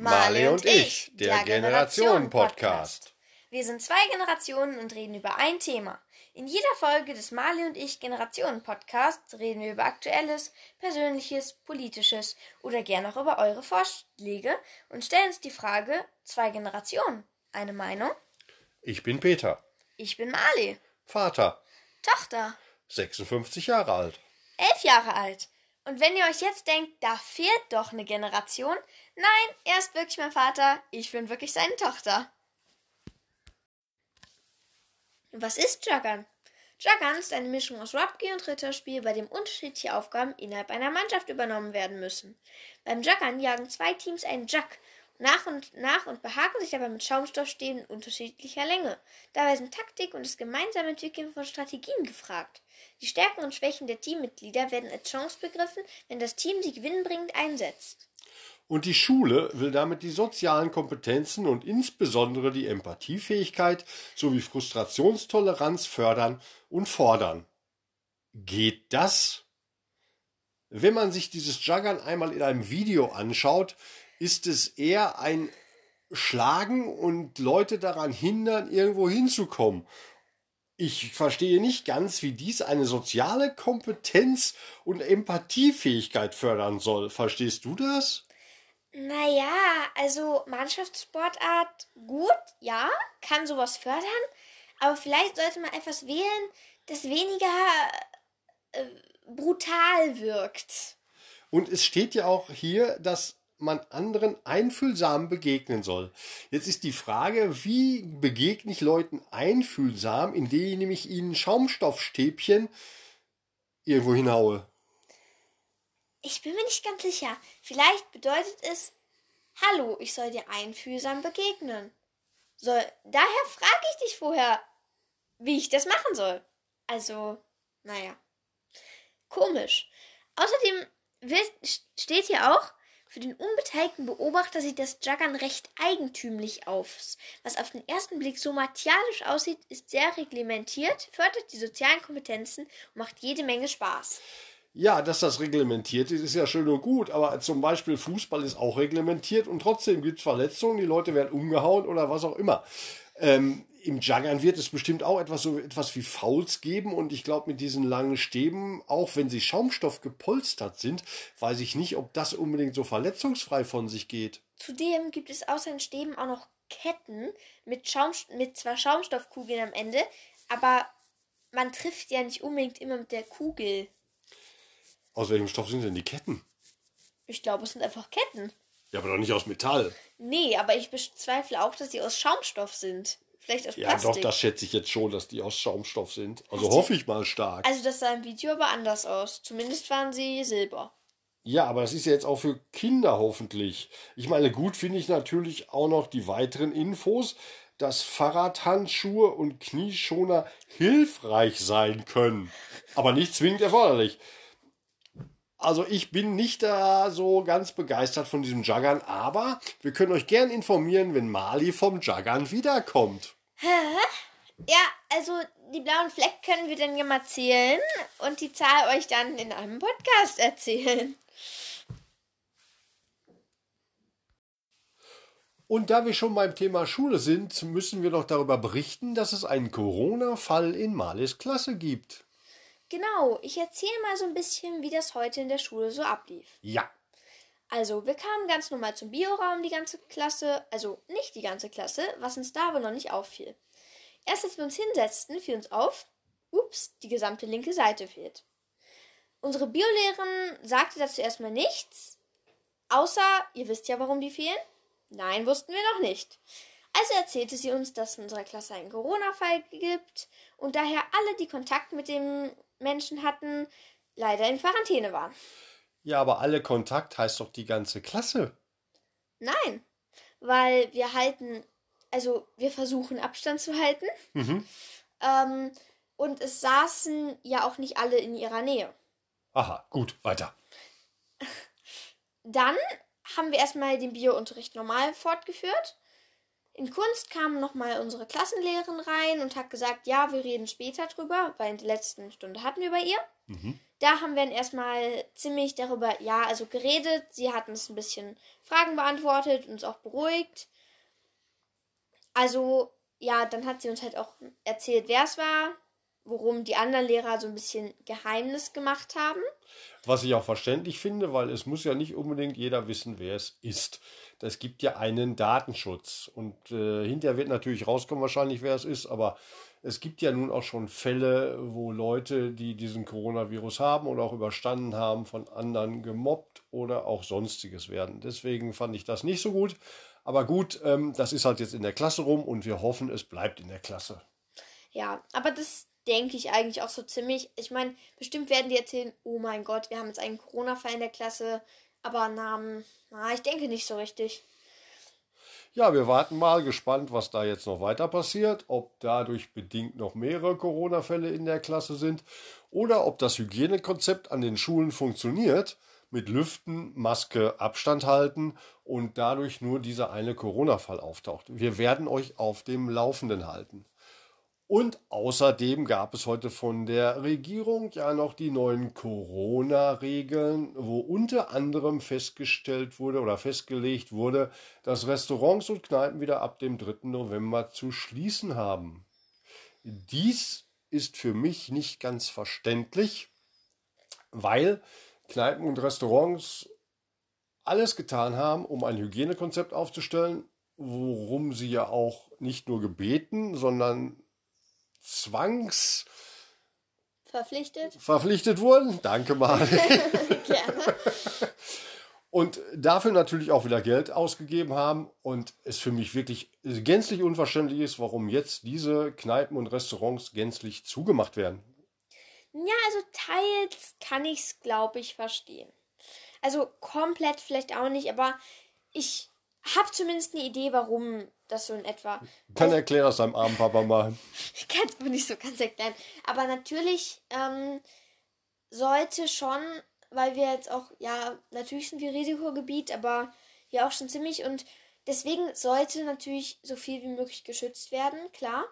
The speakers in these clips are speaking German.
Marley und ich, der Generationen-Podcast. Wir sind zwei Generationen und reden über ein Thema. In jeder Folge des Marley und ich Generationen-Podcasts reden wir über Aktuelles, Persönliches, Politisches oder gern auch über eure Vorschläge und stellen uns die Frage: Zwei Generationen, eine Meinung? Ich bin Peter. Ich bin Marley. Vater. Tochter. 56 Jahre alt. Elf Jahre alt. Und wenn ihr euch jetzt denkt, da fehlt doch eine Generation, nein, er ist wirklich mein Vater, ich bin wirklich seine Tochter. Was ist Juggern? Juggern ist eine Mischung aus Rugby und Ritterspiel, bei dem unterschiedliche Aufgaben innerhalb einer Mannschaft übernommen werden müssen. Beim Juggern jagen zwei Teams einen Jug nach und nach und behaken sich dabei mit Schaumstoffstäben unterschiedlicher Länge. Dabei sind Taktik und das gemeinsame Entwickeln von Strategien gefragt. Die Stärken und Schwächen der Teammitglieder werden als Chance begriffen, wenn das Team sie gewinnbringend einsetzt. Und die Schule will damit die sozialen Kompetenzen und insbesondere die Empathiefähigkeit sowie Frustrationstoleranz fördern und fordern. Geht das? Wenn man sich dieses Juggern einmal in einem Video anschaut, ist es eher ein Schlagen und Leute daran hindern, irgendwo hinzukommen. Ich verstehe nicht ganz, wie dies eine soziale Kompetenz und Empathiefähigkeit fördern soll. Verstehst du das? Naja, also Mannschaftssportart, gut, ja, kann sowas fördern, aber vielleicht sollte man etwas wählen, das weniger äh, brutal wirkt. Und es steht ja auch hier, dass man anderen einfühlsam begegnen soll. Jetzt ist die Frage, wie begegne ich Leuten einfühlsam, indem ich ihnen Schaumstoffstäbchen irgendwo hinhaue? Ich bin mir nicht ganz sicher. Vielleicht bedeutet es, hallo, ich soll dir einfühlsam begegnen. So, daher frage ich dich vorher, wie ich das machen soll. Also, naja. Komisch. Außerdem steht hier auch, für den unbeteiligten Beobachter sieht das Juggern recht eigentümlich aus. Was auf den ersten Blick so martialisch aussieht, ist sehr reglementiert, fördert die sozialen Kompetenzen und macht jede Menge Spaß. Ja, dass das reglementiert ist, ist ja schön und gut, aber zum Beispiel Fußball ist auch reglementiert und trotzdem gibt es Verletzungen, die Leute werden umgehauen oder was auch immer. Ähm, Im Juggern wird es bestimmt auch etwas so etwas wie Fouls geben und ich glaube mit diesen langen Stäben, auch wenn sie Schaumstoff gepolstert sind, weiß ich nicht, ob das unbedingt so verletzungsfrei von sich geht. Zudem gibt es außer den Stäben auch noch Ketten mit, Schaum, mit zwar Schaumstoffkugeln am Ende, aber man trifft ja nicht unbedingt immer mit der Kugel. Aus welchem Stoff sind denn die Ketten? Ich glaube, es sind einfach Ketten. Ja, aber doch nicht aus Metall. Nee, aber ich bezweifle auch, dass sie aus Schaumstoff sind. Vielleicht aus Ja, Plastik. doch, das schätze ich jetzt schon, dass die aus Schaumstoff sind. Also Hast hoffe ich mal stark. Also das sah im Video aber anders aus. Zumindest waren sie silber. Ja, aber das ist ja jetzt auch für Kinder hoffentlich. Ich meine, gut finde ich natürlich auch noch die weiteren Infos, dass Fahrradhandschuhe und Knieschoner hilfreich sein können. Aber nicht zwingend erforderlich. Also ich bin nicht da so ganz begeistert von diesem Juggern, aber wir können euch gern informieren, wenn Mali vom Juggern wiederkommt. Ja, also die blauen Flecken können wir dann ja mal zählen und die Zahl euch dann in einem Podcast erzählen. Und da wir schon beim Thema Schule sind, müssen wir noch darüber berichten, dass es einen Corona-Fall in Malis Klasse gibt. Genau, ich erzähle mal so ein bisschen, wie das heute in der Schule so ablief. Ja. Also, wir kamen ganz normal zum Bioraum, die ganze Klasse, also nicht die ganze Klasse, was uns da aber noch nicht auffiel. Erst als wir uns hinsetzten, fiel uns auf, ups, die gesamte linke Seite fehlt. Unsere Biolehrerin sagte dazu erstmal nichts, außer, ihr wisst ja, warum die fehlen? Nein, wussten wir noch nicht. Also erzählte sie uns, dass es in unserer Klasse einen Corona-Fall gibt und daher alle, die Kontakt mit dem Menschen hatten, leider in Quarantäne waren. Ja, aber alle Kontakt heißt doch die ganze Klasse. Nein, weil wir halten, also wir versuchen Abstand zu halten. Mhm. Ähm, und es saßen ja auch nicht alle in ihrer Nähe. Aha, gut, weiter. Dann haben wir erstmal den Biounterricht normal fortgeführt. In Kunst kam nochmal unsere Klassenlehrerin rein und hat gesagt, ja, wir reden später drüber, weil in der letzten Stunde hatten wir bei ihr. Da haben wir dann erstmal ziemlich darüber, ja, also geredet. Sie hat uns ein bisschen Fragen beantwortet, uns auch beruhigt. Also, ja, dann hat sie uns halt auch erzählt, wer es war, worum die anderen Lehrer so ein bisschen Geheimnis gemacht haben. Was ich auch verständlich finde, weil es muss ja nicht unbedingt jeder wissen, wer es ist. Es gibt ja einen Datenschutz und äh, hinterher wird natürlich rauskommen wahrscheinlich, wer es ist, aber es gibt ja nun auch schon Fälle, wo Leute, die diesen Coronavirus haben oder auch überstanden haben, von anderen gemobbt oder auch sonstiges werden. Deswegen fand ich das nicht so gut. Aber gut, ähm, das ist halt jetzt in der Klasse rum und wir hoffen, es bleibt in der Klasse. Ja, aber das denke ich eigentlich auch so ziemlich. Ich meine, bestimmt werden die erzählen, oh mein Gott, wir haben jetzt einen Corona-Fall in der Klasse, aber Namen, na, ich denke nicht so richtig. Ja, wir warten mal gespannt, was da jetzt noch weiter passiert, ob dadurch bedingt noch mehrere Corona-Fälle in der Klasse sind oder ob das Hygienekonzept an den Schulen funktioniert mit Lüften, Maske, Abstand halten und dadurch nur dieser eine Corona-Fall auftaucht. Wir werden euch auf dem Laufenden halten. Und außerdem gab es heute von der Regierung ja noch die neuen Corona-Regeln, wo unter anderem festgestellt wurde oder festgelegt wurde, dass Restaurants und Kneipen wieder ab dem 3. November zu schließen haben. Dies ist für mich nicht ganz verständlich, weil Kneipen und Restaurants alles getan haben, um ein Hygienekonzept aufzustellen, worum sie ja auch nicht nur gebeten, sondern zwangs verpflichtet, verpflichtet wurden. Danke mal. Gerne. Und dafür natürlich auch wieder Geld ausgegeben haben. Und es für mich wirklich gänzlich unverständlich ist, warum jetzt diese Kneipen und Restaurants gänzlich zugemacht werden. Ja, also teils kann ich es, glaube ich, verstehen. Also komplett vielleicht auch nicht, aber ich habe zumindest eine Idee, warum das so in etwa. Kann erklären aus deinem armen Papa mal. Ich kann es nicht so ganz erklären. Aber natürlich ähm, sollte schon, weil wir jetzt auch, ja, natürlich sind wir Risikogebiet, aber ja auch schon ziemlich und deswegen sollte natürlich so viel wie möglich geschützt werden, klar.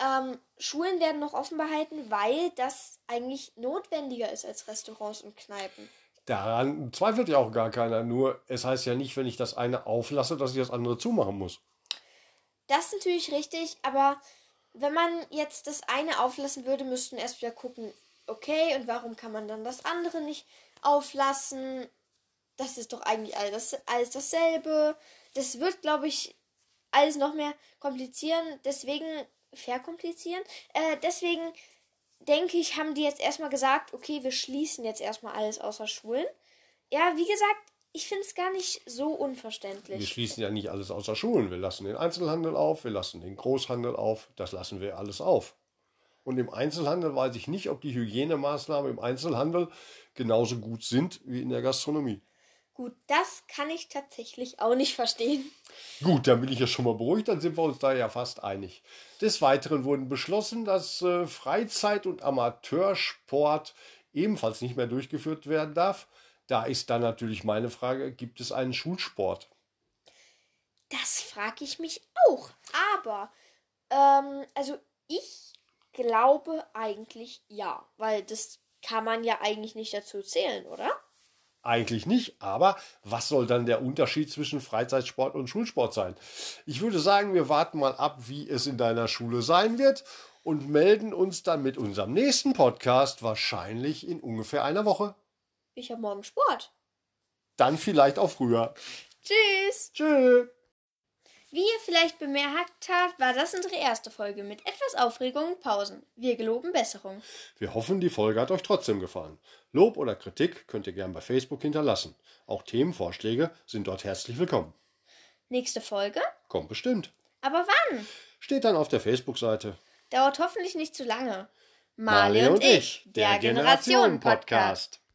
Ähm, Schulen werden noch offen behalten, weil das eigentlich notwendiger ist als Restaurants und Kneipen. Daran zweifelt ja auch gar keiner. Nur es heißt ja nicht, wenn ich das eine auflasse, dass ich das andere zumachen muss. Das ist natürlich richtig, aber wenn man jetzt das eine auflassen würde, müssten erst wieder gucken, okay, und warum kann man dann das andere nicht auflassen? Das ist doch eigentlich alles, alles dasselbe. Das wird, glaube ich, alles noch mehr komplizieren. Deswegen verkomplizieren. Äh, deswegen denke ich, haben die jetzt erstmal gesagt, okay, wir schließen jetzt erstmal alles außer Schulen. Ja, wie gesagt, ich finde es gar nicht so unverständlich. Wir schließen ja nicht alles außer Schulen. Wir lassen den Einzelhandel auf, wir lassen den Großhandel auf, das lassen wir alles auf. Und im Einzelhandel weiß ich nicht, ob die Hygienemaßnahmen im Einzelhandel genauso gut sind wie in der Gastronomie. Gut, das kann ich tatsächlich auch nicht verstehen. Gut, dann bin ich ja schon mal beruhigt, dann sind wir uns da ja fast einig. Des Weiteren wurden beschlossen, dass äh, Freizeit- und Amateursport ebenfalls nicht mehr durchgeführt werden darf. Da ist dann natürlich meine Frage, gibt es einen Schulsport? Das frage ich mich auch. Aber, ähm, also ich glaube eigentlich ja, weil das kann man ja eigentlich nicht dazu zählen, oder? Eigentlich nicht, aber was soll dann der Unterschied zwischen Freizeitsport und Schulsport sein? Ich würde sagen, wir warten mal ab, wie es in deiner Schule sein wird und melden uns dann mit unserem nächsten Podcast wahrscheinlich in ungefähr einer Woche. Ich habe morgen Sport. Dann vielleicht auch früher. Tschüss. Tschüss. Wie ihr vielleicht bemerkt habt, war das unsere erste Folge mit etwas Aufregung und Pausen. Wir geloben Besserung. Wir hoffen, die Folge hat euch trotzdem gefallen. Lob oder Kritik könnt ihr gern bei Facebook hinterlassen. Auch Themenvorschläge sind dort herzlich willkommen. Nächste Folge? Kommt bestimmt. Aber wann? Steht dann auf der Facebook-Seite. Dauert hoffentlich nicht zu lange. Marley, und ich, der, der Generationen-Podcast.